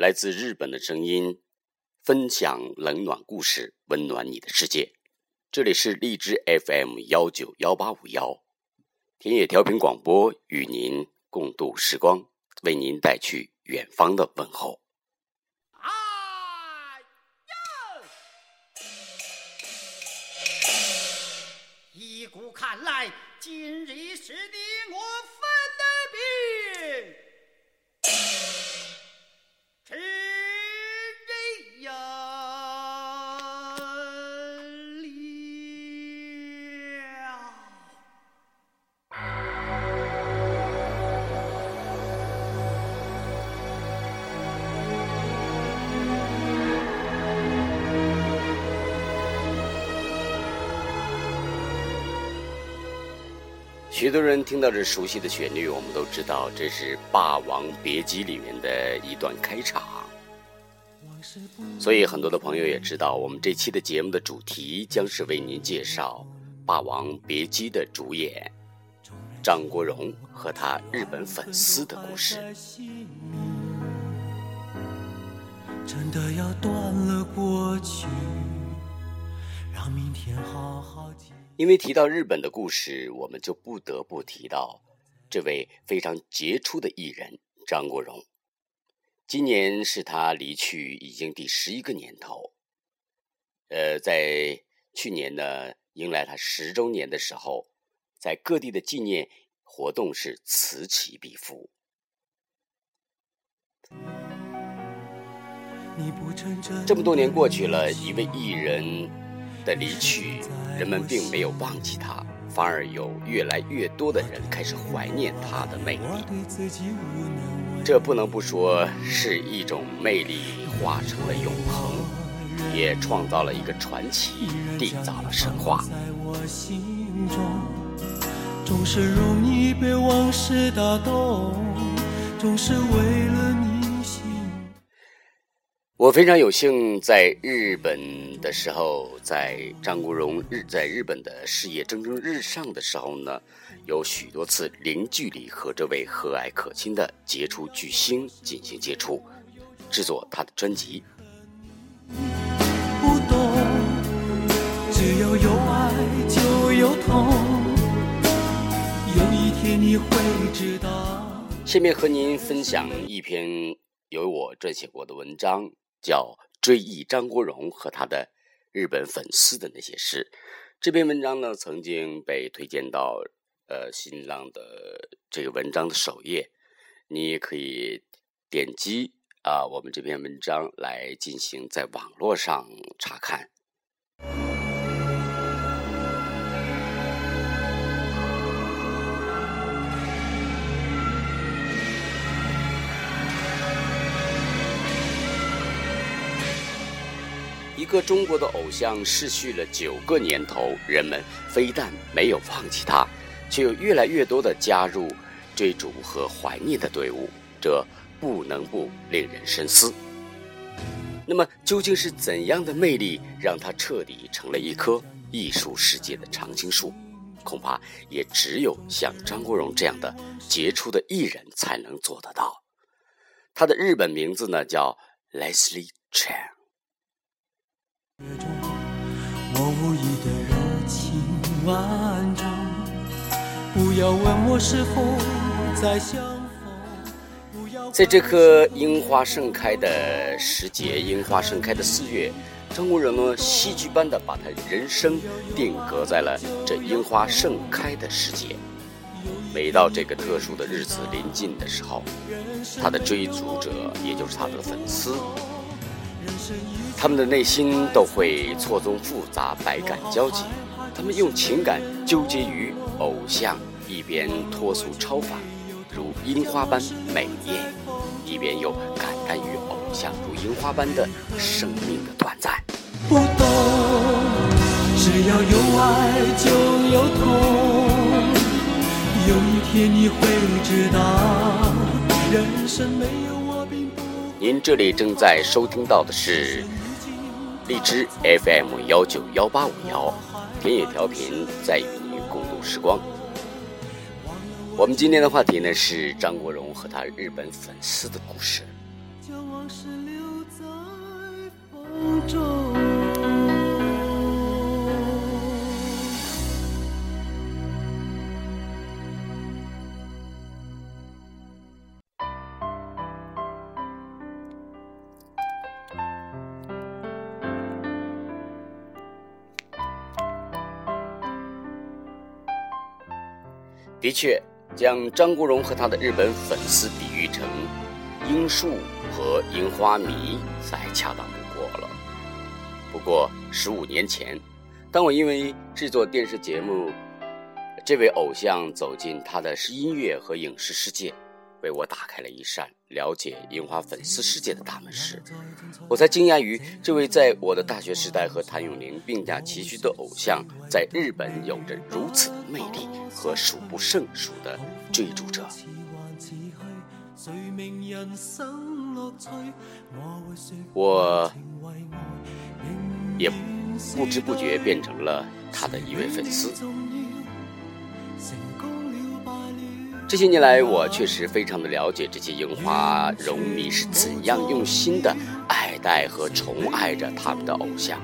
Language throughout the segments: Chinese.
来自日本的声音，分享冷暖故事，温暖你的世界。这里是荔枝 FM 幺九幺八五幺，田野调频广播，与您共度时光，为您带去远方的问候。哎呀！依古看来，今日是的许多人听到这熟悉的旋律，我们都知道这是《霸王别姬》里面的一段开场。所以很多的朋友也知道，我们这期的节目的主题将是为您介绍《霸王别姬》的主演张国荣和他日本粉丝的故事。真的要断了过去，让明天好好。因为提到日本的故事，我们就不得不提到这位非常杰出的艺人张国荣。今年是他离去已经第十一个年头。呃，在去年呢，迎来他十周年的时候，在各地的纪念活动是此起彼伏。这么多年过去了，一位艺人的离去，人们并没有忘记他，反而有越来越多的人开始怀念他的魅力。这不能不说是一种魅力化成了永恒，也创造了一个传奇，缔造了神话。总是容易被往事打动，总是为了你。我非常有幸在日本的时候，在张国荣日在日本的事业蒸蒸日上的时候呢，有许多次零距离和这位和蔼可亲的杰出巨星进行接触，制作他的专辑。不懂，只要有爱就有痛，有一天你会知道。下面和您分享一篇由我撰写过的文章，叫《追忆张国荣和他的日本粉丝的那些事》。这篇文章呢，曾经被推荐到呃新浪的这个文章的首页，你也可以点击啊我们这篇文章来进行在网络上查看。一个中国的偶像逝去了九个年头，人们非但没有放弃他，却有越来越多的加入追逐和怀念的队伍，这不能不令人深思。那么，究竟是怎样的魅力让他彻底成了一棵艺术世界的常青树？恐怕也只有像张国荣这样的杰出的艺人才能做得到。他的日本名字呢叫 Leslie Chan。我无意的柔情万种，不要问我是否再相逢。在这棵樱花盛开的时节，樱花盛开的四月，张国荣呢戏剧般的把他人生定格在了这樱花盛开的时节。每到这个特殊的日子临近的时候，他的追逐者，也就是他的粉丝，他们的内心都会错综复杂，百感交集。他们用情感纠结于偶像，一边脱俗超凡，如樱花般美艳，一边又感叹于偶像如樱花般的生命的短暂。不懂，只要有爱就有痛。有一天你会知道，人生没。您这里正在收听到的是荔枝 FM 幺九幺八五幺田野调频，在与您共度时光。我们今天的话题呢是张国荣和他日本粉丝的故事。将往事留在风中。的确，将张国荣和他的日本粉丝比喻成樱树和樱花迷，再恰当不过了。不过十五年前，当我因为制作电视节目，这位偶像走进他的音乐和影视世界。为我打开了一扇了解樱花粉丝世界的大门时，我才惊讶于这位在我的大学时代和谭咏麟并驾齐驱的偶像，在日本有着如此的魅力和数不胜数的追逐者。我也不知不觉变成了他的一位粉丝。这些年来，我确实非常的了解这些樱花荣迷是怎样用心的爱戴和宠爱着他们的偶像。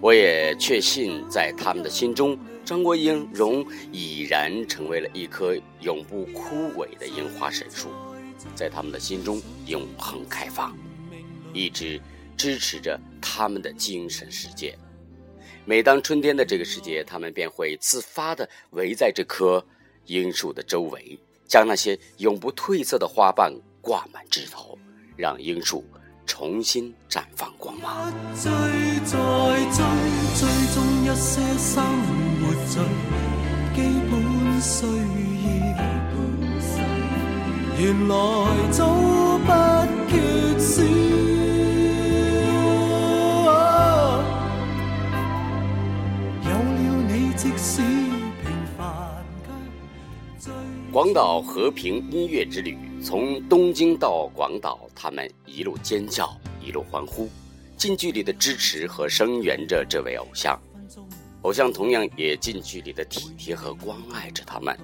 我也确信，在他们的心中，张国英荣已然成为了一棵永不枯萎的樱花神树，在他们的心中永恒开放，一直支持着他们的精神世界。每当春天的这个时节，他们便会自发的围在这棵。樱树的周围，将那些永不褪色的花瓣挂满枝头，让樱树重新绽放光芒。原来早不缺少。广岛和平音乐之旅，从东京到广岛，他们一路尖叫，一路欢呼，近距离的支持和声援着这位偶像。偶像同样也近距离的体贴和关爱着他们。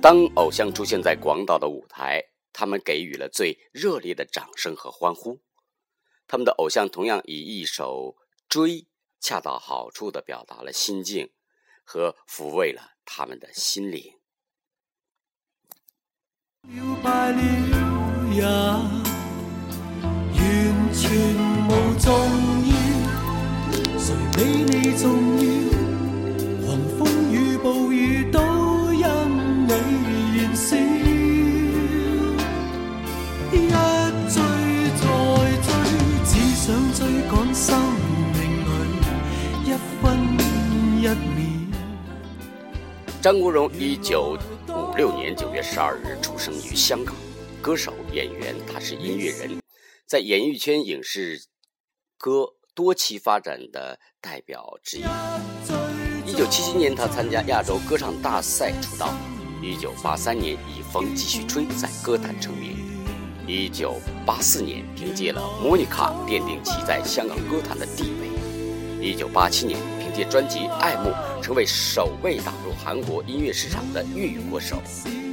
当偶像出现在广岛的舞台，他们给予了最热烈的掌声和欢呼。他们的偶像同样以一首《追》恰到好处的表达了心境，和抚慰了他们的心灵。张国荣一九。六年九月十二日出生于香港，歌手、演员，他是音乐人，在演艺圈影视歌多期发展的代表之一。一九七七年，他参加亚洲歌唱大赛出道；一九八三年，以《风继续吹》在歌坛成名；一九八四年，凭借了《莫妮卡》奠定其在香港歌坛的地位；一九八七年。借专辑《爱慕》成为首位打入韩国音乐市场的粤语歌手。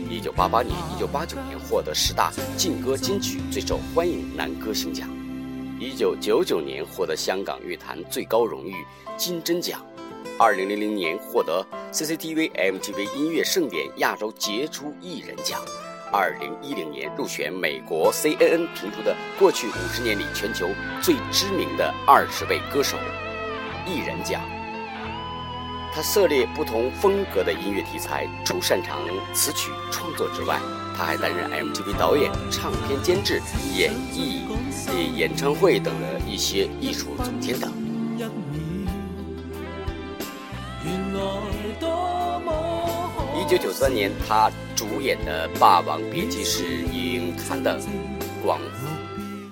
一九八八年、一九八九年获得十大劲歌金曲最受欢迎男歌星奖。一九九九年获得香港乐坛最高荣誉金针奖。二零零零年获得 CCTV MTV 音乐盛典亚洲杰出艺人奖。二零一零年入选美国 CNN 评出的过去五十年里全球最知名的二十位歌手艺人奖。他涉猎不同风格的音乐题材，除擅长词曲创作之外，他还担任 MTV 导演、唱片监制、演艺、演唱会等的一些艺术总监等。一九九三年，他主演的《霸王别姬》是影坛的广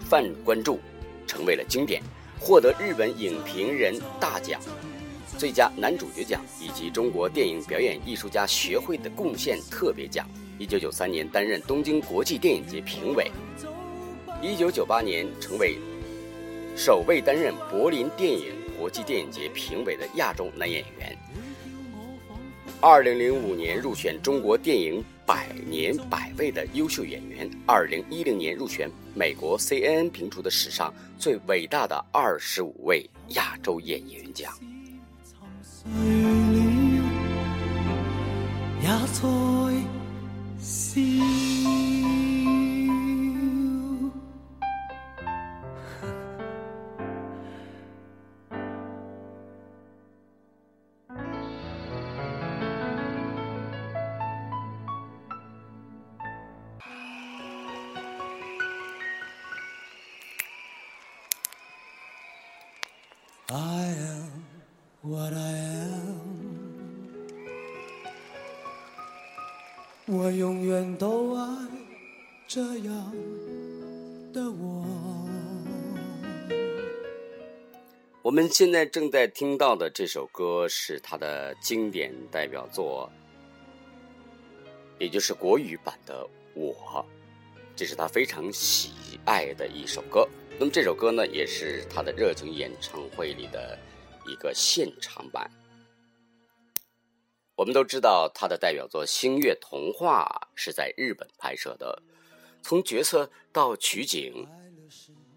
泛关注，成为了经典，获得日本影评人大奖。最佳男主角奖以及中国电影表演艺术家学会的贡献特别奖。一九九三年担任东京国际电影节评委。一九九八年成为首位担任柏林电影国际电影节评委的亚洲男演员。二零零五年入选中国电影百年百位的优秀演员，二零一零年入选美国 CNN 评出的史上最伟大的二十五位亚洲演员奖。醉了也在笑我们现在正在听到的这首歌是他的经典代表作，也就是国语版的《我》，这是他非常喜爱的一首歌。那么这首歌呢，也是他的热情演唱会里的一个现场版。我们都知道，他的代表作《星月童话》是在日本拍摄的，从角色到取景，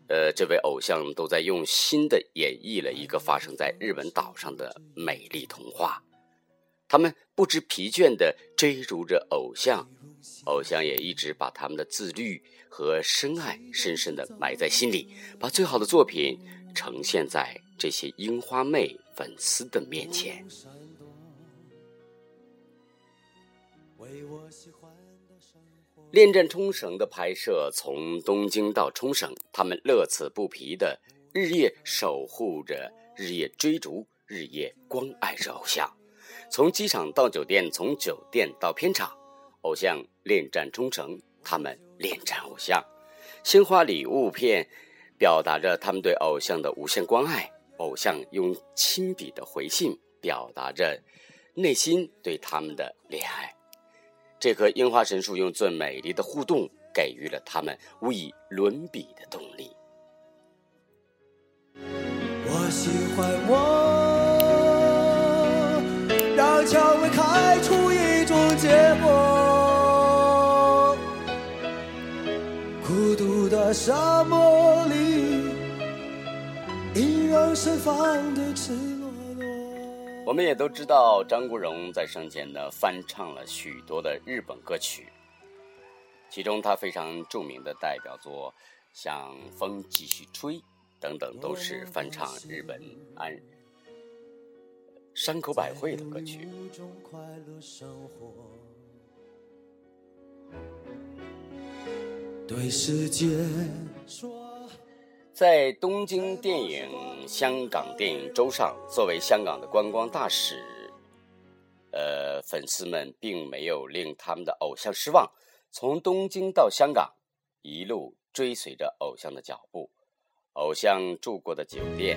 呃，这位偶像都在用心的演绎了一个发生在日本岛上的美丽童话。他们不知疲倦地追逐着偶像，偶像也一直把他们的自律。和深爱深深的埋在心里，把最好的作品呈现在这些樱花妹粉丝的面前。恋战冲绳的拍摄从东京到冲绳，他们乐此不疲的日夜守护着，日夜追逐，日夜关爱着偶像。从机场到酒店，从酒店到片场，偶像恋战冲绳。他们恋战偶像，鲜花礼物片表达着他们对偶像的无限关爱，偶像用亲笔的回信表达着内心对他们的恋爱。这棵樱花神树用最美丽的互动给予了他们无以伦比的动力。我喜欢我，让蔷薇开出一种结果。孤独的沙漠里，依然盛放的我们也都知道，张国荣在生前呢翻唱了许多的日本歌曲，其中他非常著名的代表作，像《风继续吹》等等，都是翻唱日本安山口百惠的歌曲。对世界说，在东京电影香港电影周上，作为香港的观光大使，呃，粉丝们并没有令他们的偶像失望。从东京到香港，一路追随着偶像的脚步，偶像住过的酒店，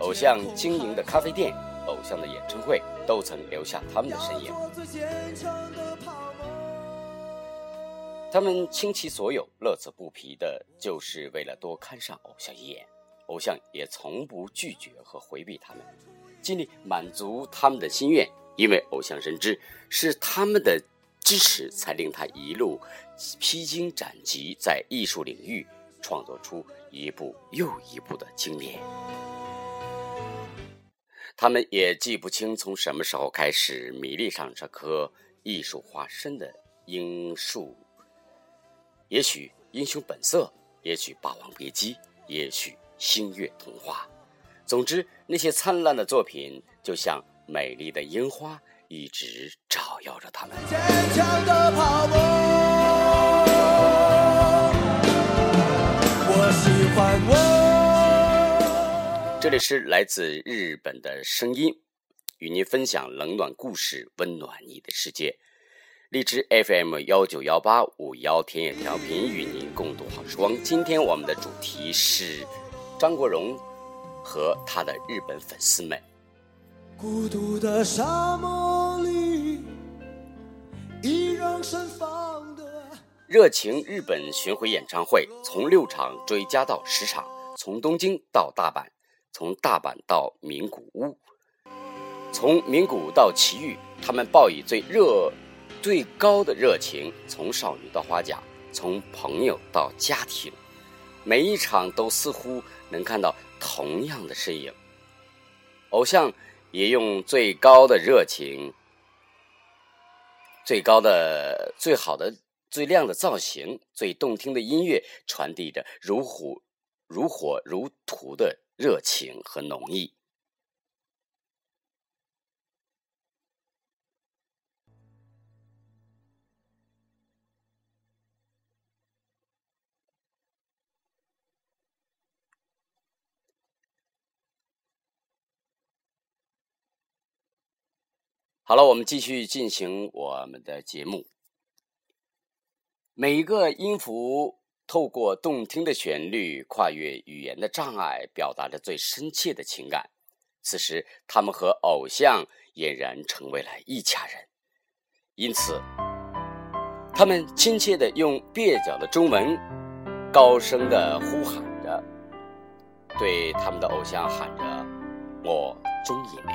偶像经营的咖啡店，偶像的演唱会，都曾留下他们的身影。他们倾其所有，乐此不疲的，就是为了多看上偶像一眼。偶像也从不拒绝和回避他们，尽力满足他们的心愿。因为偶像深知，是他们的支持，才令他一路披荆斩棘，在艺术领域创作出一部又一部的经典。他们也记不清从什么时候开始迷恋上这棵艺术化身的樱树。也许英雄本色，也许霸王别姬，也许星月童话。总之，那些灿烂的作品就像美丽的樱花，一直照耀着他们。坚强的泡沫。我喜欢我。这里是来自日本的声音，与您分享冷暖故事，温暖你的世界。荔枝 FM 幺九幺八五幺田野调频与您共度好时光。今天我们的主题是张国荣和他的日本粉丝们。孤独的沙漠里，依然盛放的热情日本巡回演唱会从六场追加到十场，从东京到大阪，从大阪到名古屋，从名古屋到奇遇，他们报以最热。最高的热情，从少女到花甲，从朋友到家庭，每一场都似乎能看到同样的身影。偶像也用最高的热情、最高的、最好的、最亮的造型、最动听的音乐，传递着如火、如火如荼的热情和浓意。好了，我们继续进行我们的节目。每一个音符透过动听的旋律，跨越语言的障碍，表达着最深切的情感。此时，他们和偶像俨然成为了一家人。因此，他们亲切的用蹩脚的中文，高声的呼喊着，对他们的偶像喊着：“我中意你。”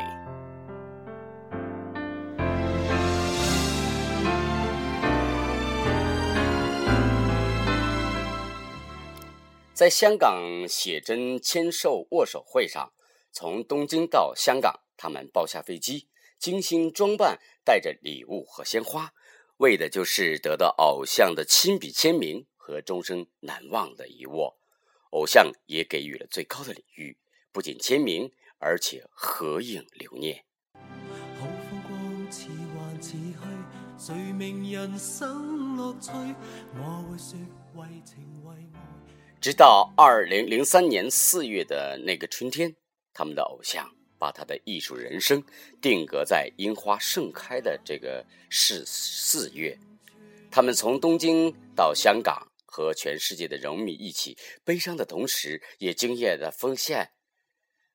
在香港写真签售握手会上，从东京到香港，他们包下飞机，精心装扮，带着礼物和鲜花，为的就是得到偶像的亲笔签名和终生难忘的一握。偶像也给予了最高的礼遇，不仅签名，而且合影留念。直到二零零三年四月的那个春天，他们的偶像把他的艺术人生定格在樱花盛开的这个是四月。他们从东京到香港，和全世界的人迷一起悲伤的同时，也惊艳的发现，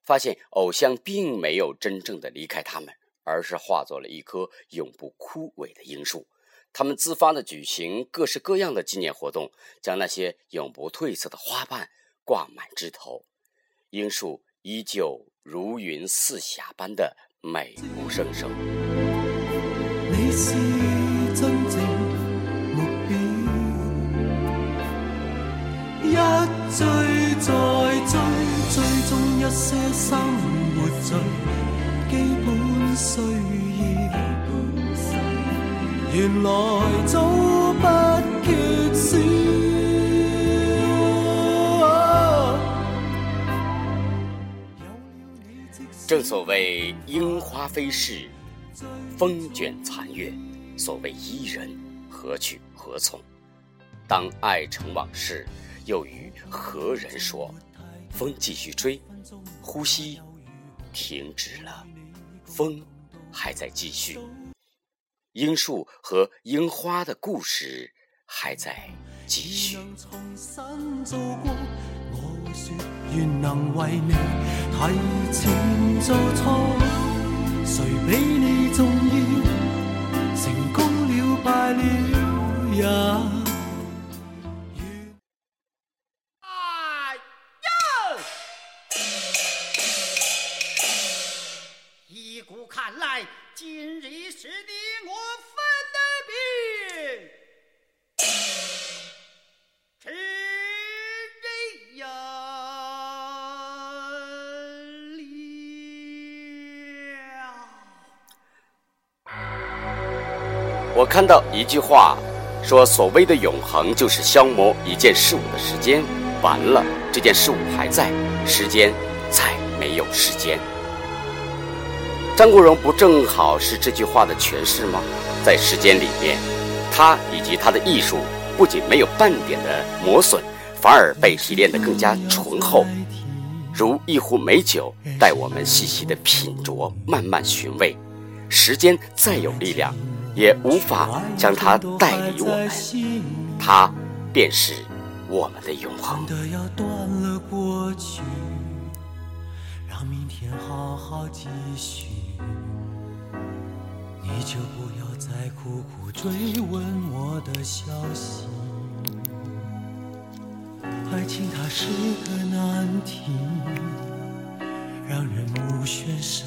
发现偶像并没有真正的离开他们，而是化作了一棵永不枯萎的樱树。他们自发的举行各式各样的纪念活动，将那些永不褪色的花瓣挂满枝头，樱树依旧如云似霞般的美不胜收。你是真正目标，一追再追，追踪一些生活最基本需。原来早不缺少。正所谓樱花飞逝，风卷残月。所谓伊人，何去何从？当爱成往事，又与何人说？风继续吹，呼吸停止了，风还在继续。樱树和樱花的故事还在继续。愿能为你提前做错，谁比你重要？成功了败了也。看到一句话，说所谓的永恒就是消磨一件事物的时间。完了，这件事物还在，时间再没有时间。张国荣不正好是这句话的诠释吗？在时间里面，他以及他的艺术不仅没有半点的磨损，反而被提炼得更加醇厚，如一壶美酒，待我们细细的品酌，慢慢寻味。时间再有力量。也无法将它带离我们，它便是我们的永恒。的要断了过去，让明天好好继续。你就不要再苦苦追问我的消息。爱情它是个难题，让人目眩神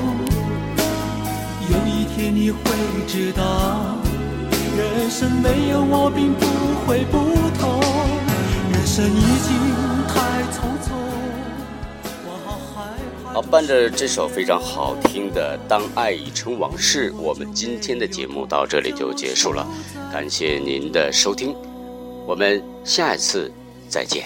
天你会知道，人生没有我并不会不同。人生已经太匆匆，我好害怕。好，伴着这首非常好听的《当爱已成往事》，我们今天的节目到这里就结束了。感谢您的收听，我们下一次再见。